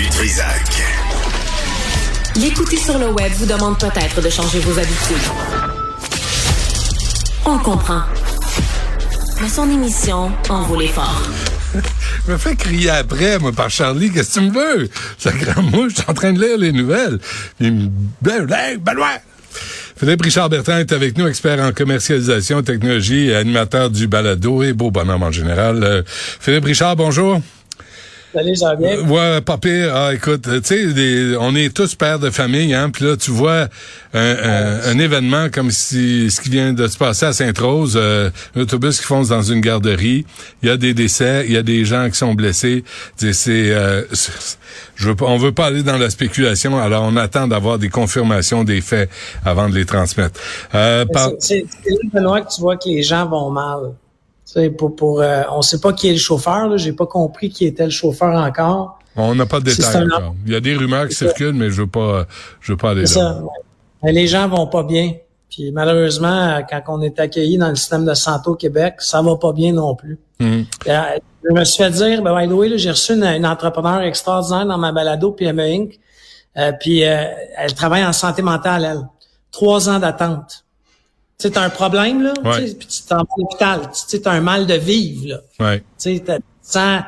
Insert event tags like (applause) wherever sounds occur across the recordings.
Du Trisac. L'écouter sur le web vous demande peut-être de changer vos habitudes. On comprend. Mais son émission en vaut l'effort. Je (laughs) me fais crier après, moi, par Charlie. Qu'est-ce que tu me veux? Ça moi, je suis en train de lire les nouvelles. Il me... Ben, Benoît! Philippe Richard Bertrand est avec nous, expert en commercialisation, technologie, animateur du balado et beau bonhomme en général. Euh, Philippe Richard, bonjour. Salut, ça va bien? Ouais, ah, écoute, tu sais, on est tous pères de famille, hein, puis là, tu vois un, événement comme si ce qui vient de se passer à Sainte-Rose, euh, un autobus qui fonce dans une garderie, il y a des décès, il y a des gens qui sont blessés. C'est, euh, je veux on veut pas aller dans la spéculation, alors on attend d'avoir des confirmations des faits avant de les transmettre. Euh, C'est Benoît que tu vois que les gens vont mal. Pour, pour, euh, on sait pas qui est le chauffeur. J'ai pas compris qui était le chauffeur encore. On n'a pas de détails encore. Il y a des rumeurs qui circulent, mais je veux pas, je veux pas aller là. Ça. les gens vont pas bien. Puis malheureusement, quand on est accueilli dans le système de santé au Québec, ça va pas bien non plus. Hmm. Euh, je me suis fait dire, ben, by the way, j'ai reçu une, entrepreneur extraordinaire dans ma balado PME Inc. Euh, puis elle travaille en santé mentale, elle. Trois ans d'attente tu as un problème, là, puis tu t'en vas à l'hôpital, tu as un mal de vivre, là. Ouais. Tu sens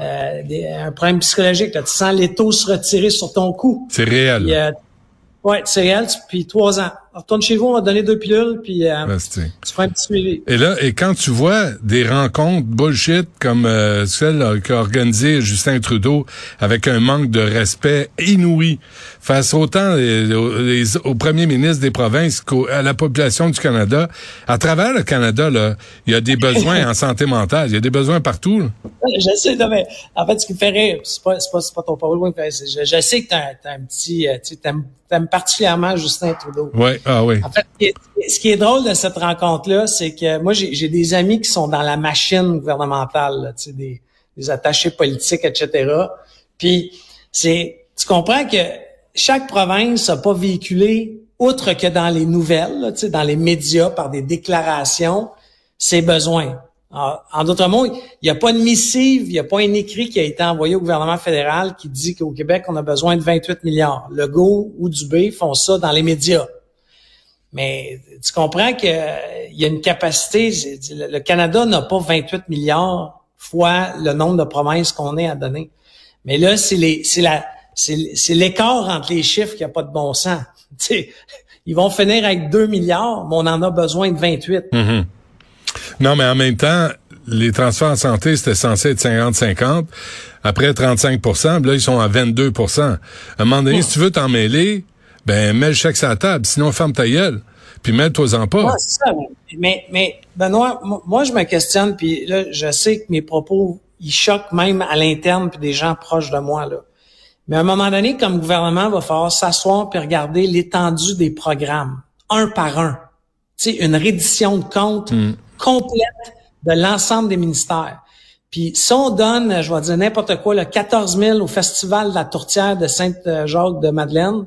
euh, un problème psychologique, là. tu sens les taux se retirer sur ton cou. C'est réel. Oui, ouais, c'est réel, puis trois ans retourne chez vous, on va donner deux pilules, puis euh, tu feras un petit suivi. Et là, et quand tu vois des rencontres bullshit comme euh, celle qu'a organisée Justin Trudeau avec un manque de respect inouï face autant les, au premier ministre des provinces qu'à la population du Canada, à travers le Canada, là, il y a des besoins (laughs) en santé mentale, il y a des besoins partout. Là. Je sais, non, mais en fait, ce qui me fait rire, c'est pas, pas, pas ton problème, je, je sais que t'as as un petit, euh, tu sais, t'aimes particulièrement Justin Trudeau. Ouais, ah oui. En fait, ce qui est drôle de cette rencontre-là, c'est que moi, j'ai des amis qui sont dans la machine gouvernementale, tu sais, des, des attachés politiques, etc. Puis, c'est, tu comprends que chaque province n'a pas véhiculé, outre que dans les nouvelles, tu sais, dans les médias, par des déclarations, ses besoins. En, d'autres mots, il n'y a pas de missive, il n'y a pas un écrit qui a été envoyé au gouvernement fédéral qui dit qu'au Québec, on a besoin de 28 milliards. Le GO ou Dubé font ça dans les médias. Mais tu comprends qu'il y a une capacité, le Canada n'a pas 28 milliards fois le nombre de provinces qu'on est à donner. Mais là, c'est les, c'est la, c'est l'écart entre les chiffres qui a pas de bon sens. (laughs) sais, ils vont finir avec 2 milliards, mais on en a besoin de 28. Non, mais en même temps, les transferts en santé, c'était censé être 50-50. Après 35% là, ils sont à 22 À un moment donné, si tu veux t'en mêler, ben, mets le chèque sur la table. Sinon, ferme ta gueule. Puis mets-toi-en pas. Ouais, c'est ça. Mais, mais, Benoît, moi, je me questionne, puis là, je sais que mes propos, ils choquent même à l'interne, puis des gens proches de moi, là. Mais à un moment donné, comme gouvernement, il va falloir s'asseoir puis regarder l'étendue des programmes, un par un. Tu sais, une reddition de compte hmm complète de l'ensemble des ministères. Puis si on donne, je vais dire n'importe quoi, le 14 000 au Festival de la Tourtière de Sainte-Jacques-de-Madeleine,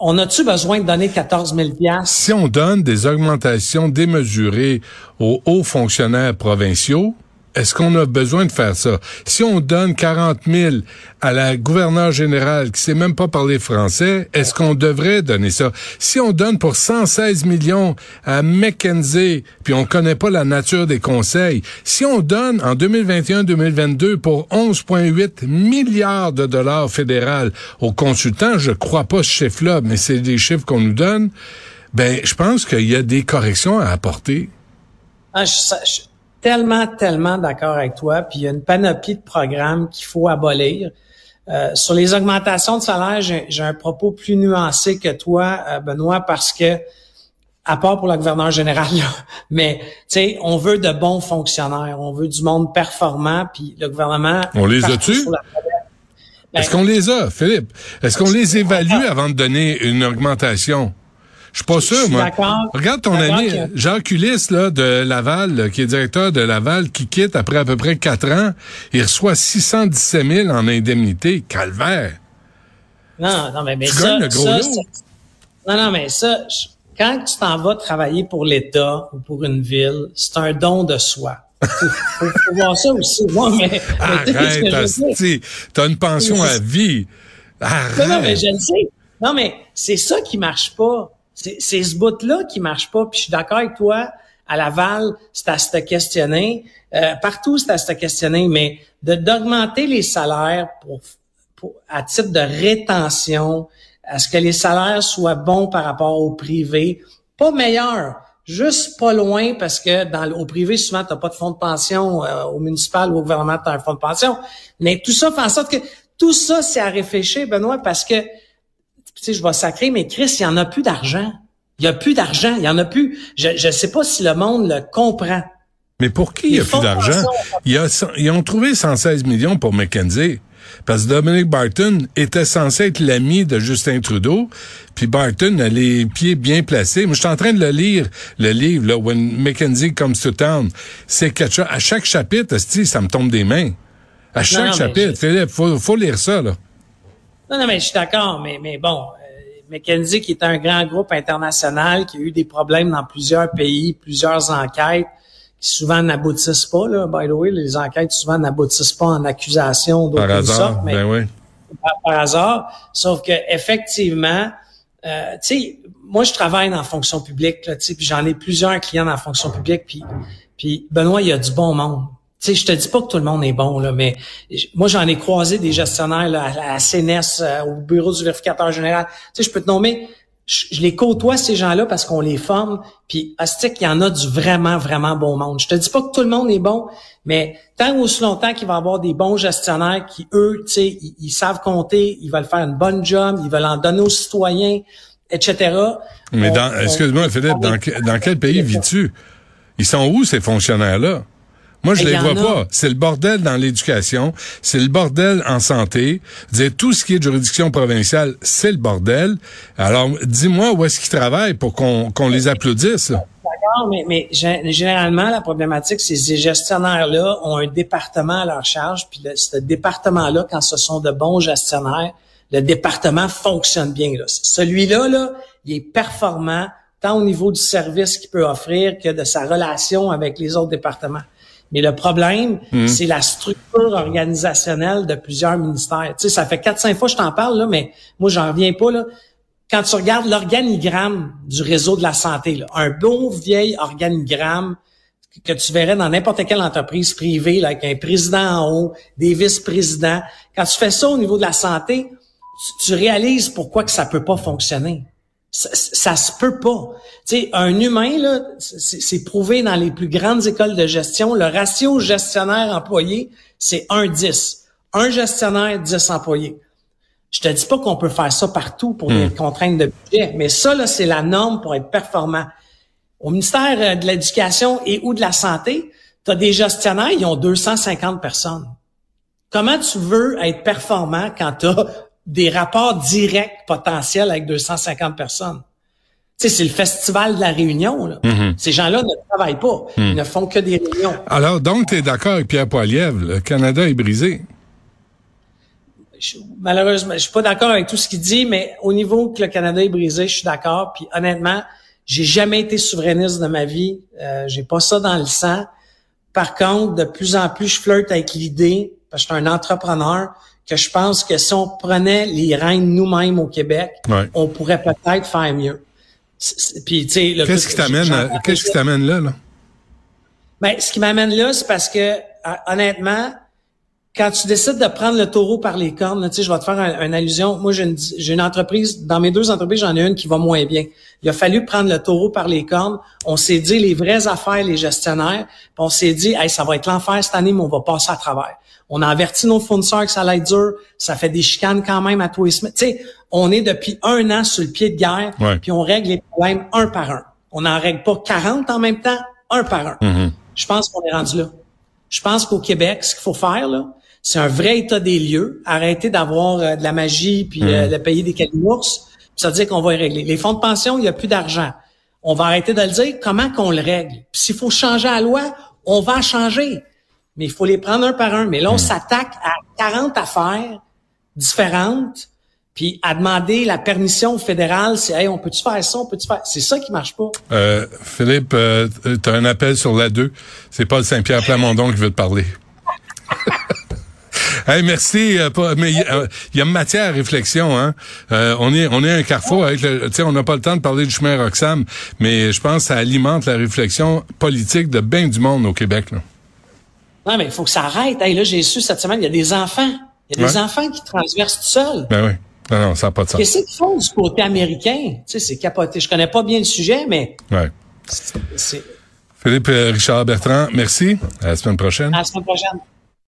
on a-tu besoin de donner 14 000 Si on donne des augmentations démesurées aux hauts fonctionnaires provinciaux, est-ce qu'on a besoin de faire ça? Si on donne 40 000 à la gouverneure générale qui sait même pas parler français, est-ce qu'on devrait donner ça? Si on donne pour 116 millions à McKenzie, puis on connaît pas la nature des conseils, si on donne en 2021-2022 pour 11,8 milliards de dollars fédéraux aux consultants, je crois pas ce chiffre-là, mais c'est des chiffres qu'on nous donne, ben, je pense qu'il y a des corrections à apporter. Ah, tellement, tellement d'accord avec toi. Puis il y a une panoplie de programmes qu'il faut abolir. Euh, sur les augmentations de salaire, j'ai un propos plus nuancé que toi, euh, Benoît, parce que à part pour la gouverneure générale, (laughs) mais tu sais, on veut de bons fonctionnaires, on veut du monde performant, puis le gouvernement. On les a-tu? Est-ce qu'on les a, Philippe? Est-ce qu'on les évalue avant de donner une augmentation? Je suis pas sûr, moi. Regarde ton ami, Jacques Ulysse, là, de Laval, qui est directeur de Laval, qui quitte après à peu près quatre ans. Il reçoit 617 000 en indemnité. Calvaire. Non, non, mais, mais ça, non, non, mais ça, quand tu t'en vas travailler pour l'État ou pour une ville, c'est un don de soi. faut, faut voir ça aussi. Moi, mais, Arrête, t'as une pension à vie. Arrête. Non, mais je le sais. Non, mais c'est ça qui marche pas. C'est ce bout-là qui marche pas. Puis je suis d'accord avec toi. À Laval, c'est à se questionner. Euh, partout, c'est à se questionner. Mais d'augmenter les salaires pour, pour, à titre de rétention, à ce que les salaires soient bons par rapport au privé, pas meilleurs, juste pas loin parce que dans au privé souvent tu n'as pas de fonds de pension euh, au municipal ou au gouvernement tu as un fonds de pension mais tout ça fait en sorte que tout ça c'est à réfléchir Benoît parce que sais, je vais sacrer, mais Chris, il y en a plus d'argent. Il y a plus d'argent. Il y en a plus. Je ne sais pas si le monde le comprend. Mais pour qui il y a plus d'argent? Ils ont trouvé 116 millions pour McKenzie. Parce que Dominic Barton était censé être l'ami de Justin Trudeau, puis Barton a les pieds bien placés. Moi, je suis en train de le lire, le livre, là, When Mackenzie Comes to Town. C'est quelque chose. À chaque chapitre, ça me tombe des mains. À chaque chapitre. Il faut, faut lire ça, là. Non, non, mais je suis d'accord, mais, mais bon, euh, McKenzie, qui est un grand groupe international, qui a eu des problèmes dans plusieurs pays, plusieurs enquêtes, qui souvent n'aboutissent pas, là, by the way, les enquêtes souvent n'aboutissent pas en accusation d'aucune sorte, mais ben oui. par, hasard. Sauf que effectivement, euh, tu sais, moi je travaille dans la fonction publique, tu sais, puis j'en ai plusieurs clients dans la fonction publique, puis, puis Benoît, il y a du bon monde sais, je te dis pas que tout le monde est bon, là, mais moi, j'en ai croisé des gestionnaires là, à la CNES, euh, au bureau du vérificateur général. Tu sais, je peux te nommer, je, les côtoie, ces gens-là, parce qu'on les forme. Puis, Astic, il y en a du vraiment, vraiment bon monde. Je te dis pas que tout le monde est bon, mais tant ou aussi longtemps qu'il va y avoir des bons gestionnaires qui, eux, tu sais, ils, savent compter, ils veulent faire une bonne job, ils veulent en donner aux citoyens, etc. Mais dans, excuse-moi, Philippe, dans, dans quel pays vis-tu? Ils sont où, ces fonctionnaires-là? Moi, je les vois pas. C'est le bordel dans l'éducation, c'est le bordel en santé. Dire tout ce qui est juridiction provinciale, c'est le bordel. Alors, dis-moi où est-ce qu'ils travaillent pour qu'on les applaudisse. D'accord, mais, mais généralement, la problématique, c'est que ces gestionnaires-là ont un département à leur charge, puis ce département-là, quand ce sont de bons gestionnaires, le département fonctionne bien. Celui-là, là, il est performant tant au niveau du service qu'il peut offrir que de sa relation avec les autres départements. Mais le problème, hmm. c'est la structure organisationnelle de plusieurs ministères. Tu sais, ça fait quatre, cinq fois que je t'en parle, là, mais moi, j'en reviens pas. Là. Quand tu regardes l'organigramme du réseau de la santé, là, un bon vieil organigramme que tu verrais dans n'importe quelle entreprise privée, là, avec un président en haut, des vice-présidents, quand tu fais ça au niveau de la santé, tu, tu réalises pourquoi que ça peut pas fonctionner. Ça, ça, se peut pas. Tu sais, un humain là, c'est prouvé dans les plus grandes écoles de gestion. Le ratio gestionnaire-employé, c'est 1-10. Un gestionnaire, 10 employés. Je te dis pas qu'on peut faire ça partout pour des hmm. contraintes de budget, mais ça là, c'est la norme pour être performant. Au ministère euh, de l'Éducation et ou de la Santé, tu as des gestionnaires, ils ont 250 personnes. Comment tu veux être performant quand tu as des rapports directs potentiels avec 250 personnes. Tu sais, c'est le festival de la réunion. Là. Mm-hmm. Ces gens-là ne travaillent pas. Mm. Ils ne font que des réunions. Alors, donc, tu es d'accord avec Pierre Poilievre, le Canada est brisé? malheureusement, je suis pas d'accord avec tout ce qu'il dit, mais au niveau que le Canada est brisé, je suis d'accord. Puis honnêtement, j'ai jamais été souverainiste de ma vie. Euh, j'ai pas ça dans le sang. Par contre, de plus en plus, je flirte avec l'idée, parce que je suis un entrepreneur, que je pense que si on prenait les règnes nous-mêmes au Québec, on pourrait peut-être faire mieux. Puis, tu sais, qu'est-ce qui t'amène, qu'est-ce qui t'amène là, là? Ben, ce qui m'amène là, c'est parce que, honnêtement, quand tu décides de prendre le taureau par les cornes, tu sais, je vais te faire une allusion. Moi, j'ai une, une, entreprise, dans mes deux entreprises, j'en ai une qui va moins bien. Il a fallu prendre le taureau par les cornes. On s'est dit les vraies affaires, les gestionnaires. Puis on s'est dit, hey, ça va être l'enfer cette année, mais on va passer à travers. On a averti nos fournisseurs que ça allait être dur. Ça fait des chicanes quand même à tous les semaines. Tu sais, on est depuis un an sur le pied de guerre, puis on règle les problèmes un par un. On n'en règle pas 40 en même temps, un par un. Mm-hmm. Je pense qu'on est rendu là. Je pense qu'au Québec, ce qu'il faut faire, là, c'est un vrai état des lieux. Arrêter d'avoir euh, de la magie puis euh, de payer des calimours. Ça veut dire qu'on va y régler. Les fonds de pension, il n'y a plus d'argent. On va arrêter de le dire. Comment qu'on le règle? s'il faut changer la loi, on va changer. Mais il faut les prendre un par un. Mais là, on s'attaque à 40 affaires différentes. Puis à demander la permission fédérale, c'est hey, on peut-tu faire ça, on peut-tu faire? C'est ça qui marche pas. Euh, Philippe, euh, tu as un appel sur la 2. C'est Paul Saint-Pierre Plamondon qui veut te parler. Hey, merci. Euh, mais il y, a matière à réflexion. Hein? Euh, on est on est un carrefour avec le. On n'a pas le temps de parler du chemin Roxham, mais je pense que ça alimente la réflexion politique de bien du monde au Québec. Là. Non, mais il faut que ça arrête. Hey, là, j'ai su cette semaine, il y a des enfants. Il y a des enfants qui transversent tout seuls. Ben oui. Non, non, ça n'a pas de sens. Qu'est-ce qu'ils font du côté américain? Tu sais, c'est capoté. Je connais pas bien le sujet, mais. Ouais. Philippe euh, Richard Bertrand, merci. À la semaine prochaine. À la semaine prochaine.